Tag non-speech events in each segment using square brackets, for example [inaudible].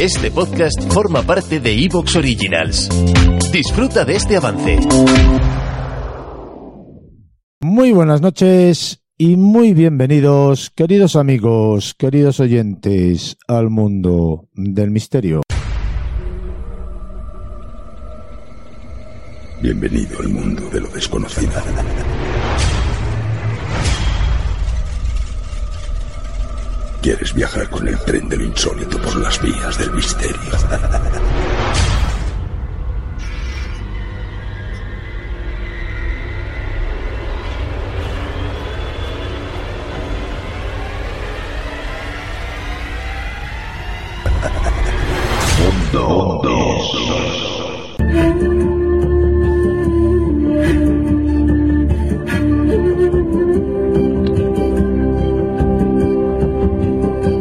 Este podcast forma parte de Evox Originals. Disfruta de este avance. Muy buenas noches y muy bienvenidos, queridos amigos, queridos oyentes, al mundo del misterio. Bienvenido al mundo de lo desconocido. ¿Quieres viajar con el tren de lo insólito por las vías del misterio?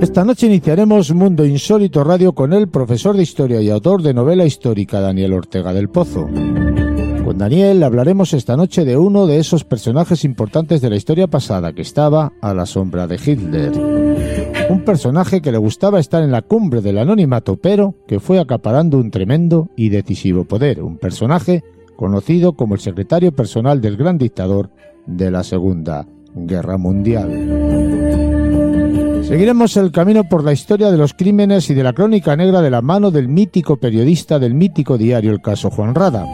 Esta noche iniciaremos Mundo Insólito Radio con el profesor de historia y autor de novela histórica Daniel Ortega del Pozo. Con Daniel hablaremos esta noche de uno de esos personajes importantes de la historia pasada que estaba a la sombra de Hitler. Un personaje que le gustaba estar en la cumbre del anonimato, pero que fue acaparando un tremendo y decisivo poder. Un personaje conocido como el secretario personal del gran dictador de la Segunda Guerra Mundial. Seguiremos el camino por la historia de los crímenes y de la crónica negra de la mano del mítico periodista del mítico diario El Caso Juan Rada.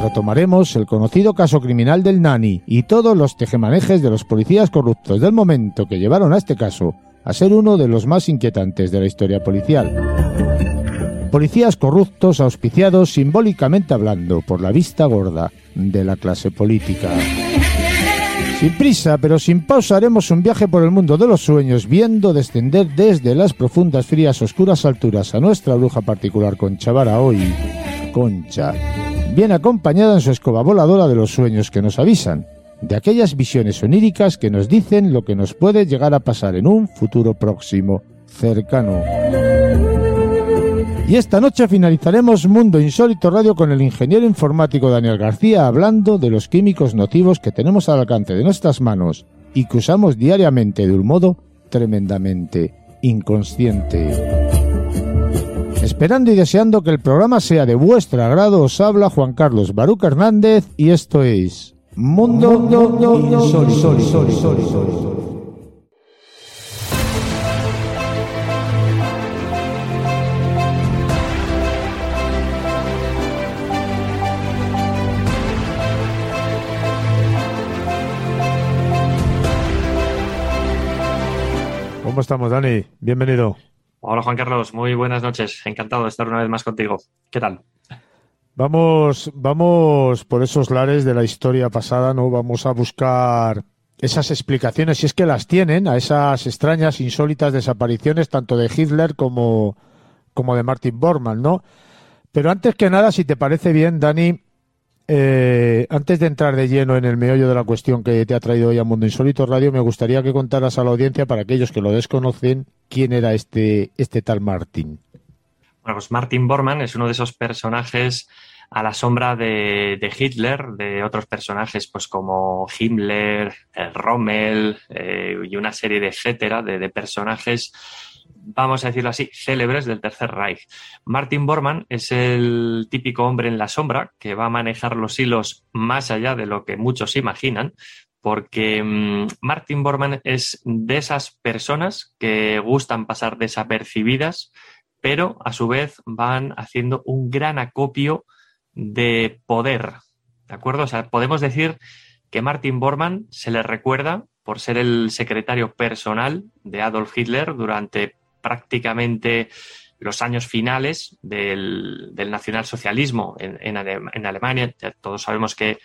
Retomaremos el conocido caso criminal del Nani y todos los tejemanejes de los policías corruptos del momento que llevaron a este caso a ser uno de los más inquietantes de la historia policial. Policías corruptos auspiciados simbólicamente hablando por la vista gorda de la clase política. Sin prisa, pero sin pausa, haremos un viaje por el mundo de los sueños, viendo descender desde las profundas, frías, oscuras alturas a nuestra bruja particular Concha Vara hoy, Concha, bien acompañada en su escoba voladora de los sueños que nos avisan, de aquellas visiones oníricas que nos dicen lo que nos puede llegar a pasar en un futuro próximo, cercano. Y esta noche finalizaremos Mundo Insólito Radio con el ingeniero informático Daniel García hablando de los químicos nocivos que tenemos al alcance de nuestras manos y que usamos diariamente de un modo tremendamente inconsciente. Esperando y deseando que el programa sea de vuestro agrado, os habla Juan Carlos Baruca Hernández y esto es Mundo, Insólito. ¿Cómo estamos, Dani? Bienvenido. Hola, Juan Carlos. Muy buenas noches. Encantado de estar una vez más contigo. ¿Qué tal? Vamos, vamos por esos lares de la historia pasada, ¿no? Vamos a buscar esas explicaciones, si es que las tienen, a esas extrañas, insólitas desapariciones tanto de Hitler como, como de Martin Bormann, ¿no? Pero antes que nada, si te parece bien, Dani, eh, antes de entrar de lleno en el meollo de la cuestión que te ha traído hoy a Mundo Insólito Radio, me gustaría que contaras a la audiencia, para aquellos que lo desconocen, quién era este, este tal Martin. Bueno, pues Martin Bormann es uno de esos personajes a la sombra de, Hitler, de otros personajes pues como Himmler, eh, Rommel eh, y una serie de etcétera, de personajes vamos a decirlo así, célebres del Tercer Reich. Martin Bormann es el típico hombre en la sombra que va a manejar los hilos más allá de lo que muchos imaginan, porque mm, Martin Bormann es de esas personas que gustan pasar desapercibidas, pero a su vez van haciendo un gran acopio de poder. ¿De acuerdo? O sea, podemos decir que Martin Bormann se le recuerda por ser el secretario personal de Adolf Hitler durante prácticamente los años finales del, nacionalsocialismo en, Alemania. todos sabemos que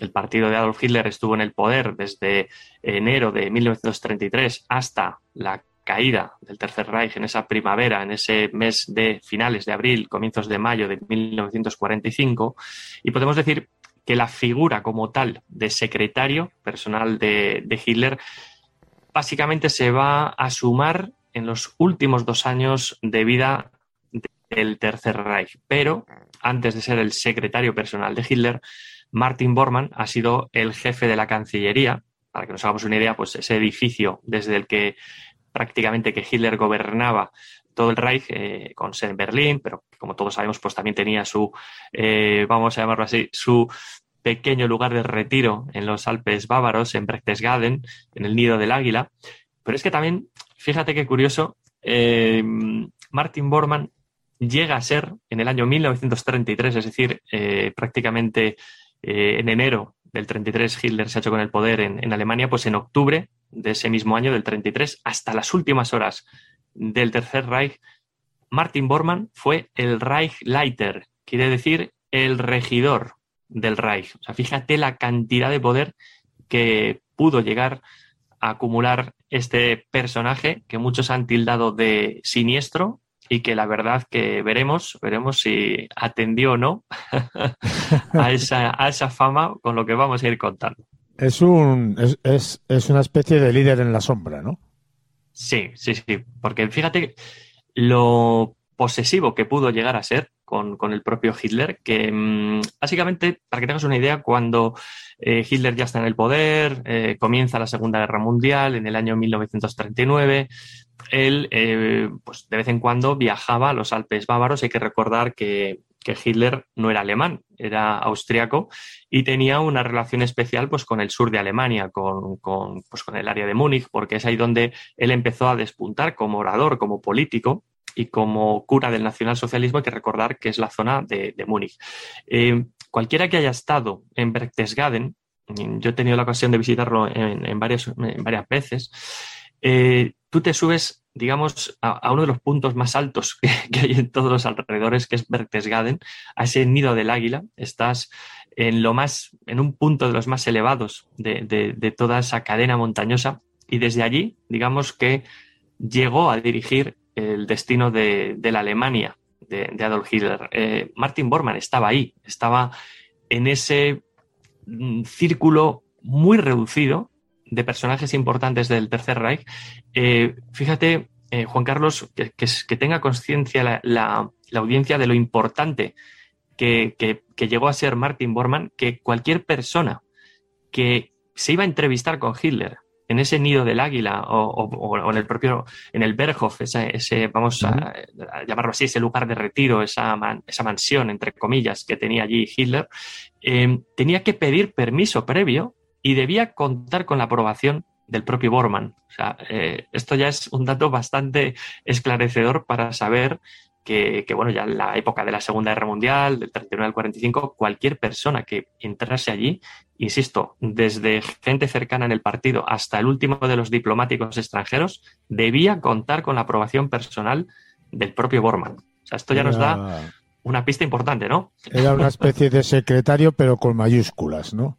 el partido de Adolf Hitler estuvo en el poder desde enero de 1933 hasta la caída del Tercer Reich en esa primavera, en ese mes de finales de abril, comienzos de mayo de 1945. Y podemos decir que la figura como tal de secretario personal de, Hitler básicamente se va a sumar en los últimos dos años de vida del Tercer Reich. Pero antes de ser el secretario personal de Hitler, Martin Bormann ha sido el jefe de la Cancillería. Para que nos hagamos una idea, pues ese edificio desde el que prácticamente que Hitler gobernaba todo el Reich eh, con sede en Berlín, pero como todos sabemos, pues también tenía su, eh, vamos a llamarlo así, su pequeño lugar de retiro en los Alpes bávaros, en Berchtesgaden, en el nido del águila. Pero es que también, fíjate qué curioso, eh, Martin Bormann llega a ser en el año 1933, es decir, prácticamente en enero del 33 Hitler se ha hecho con el poder en, en, Alemania, pues en octubre de ese mismo año, del 33, hasta las últimas horas del Tercer Reich, Martin Bormann fue el Reichleiter, quiere decir el regidor del Reich. O sea, fíjate la cantidad de poder que pudo llegar a acumular este personaje que muchos han tildado de siniestro y que la verdad que veremos, veremos si atendió o no [laughs] a, esa, a esa fama con lo que vamos a ir contando. Es, un, es, es una especie de líder en la sombra, ¿no? Sí, sí, sí, porque fíjate lo posesivo que pudo llegar a ser con, el propio Hitler, que mm, básicamente, para que tengas una idea, cuando eh, Hitler ya está en el poder, eh, comienza la Segunda Guerra Mundial en el año 1939, él eh, pues de vez en cuando viajaba a los Alpes bávaros. Hay que recordar que que Hitler no era alemán, era austriaco y tenía una relación especial pues, con el sur de Alemania, con, pues, con el área de Múnich, porque es ahí donde él empezó a despuntar como orador, como político y como cura del nacionalsocialismo. Hay que recordar que es la zona de, Múnich. Eh, cualquiera que haya estado en Berchtesgaden, yo he tenido la ocasión de visitarlo en, varias, varias veces, eh, tú te subes digamos, a, uno de los puntos más altos [laughs] que, hay en todos los alrededores, que es Berchtesgaden, a ese nido del águila. Estás en lo más, en un punto de los más elevados de, toda esa cadena montañosa, y desde allí, digamos que llegó a dirigir el destino de, la Alemania de, Adolf Hitler. Eh, Martin Bormann estaba ahí, estaba en ese mm, círculo muy reducido de personajes importantes del Tercer Reich. Eh, fíjate, eh, Juan Carlos, que, tenga conciencia la, audiencia de lo importante que, llegó a ser Martin Bormann, que cualquier persona que se iba a entrevistar con Hitler en ese nido del águila o, en el propio, en el Berghof, ese, vamos a, llamarlo así, ese lugar de retiro, esa, esa mansión, entre comillas, que tenía allí Hitler, eh, tenía que pedir permiso previo y debía contar con la aprobación del propio Bormann. O sea, eh, esto ya es un dato bastante esclarecedor para saber que, bueno, ya en la época de la Segunda Guerra Mundial, del 39 al 45, cualquier persona que entrase allí, insisto, desde gente cercana en el partido hasta el último de los diplomáticos extranjeros, debía contar con la aprobación personal del propio Bormann. O sea, esto ya nos da una pista importante, ¿no? Era una especie de secretario, pero con mayúsculas, ¿no?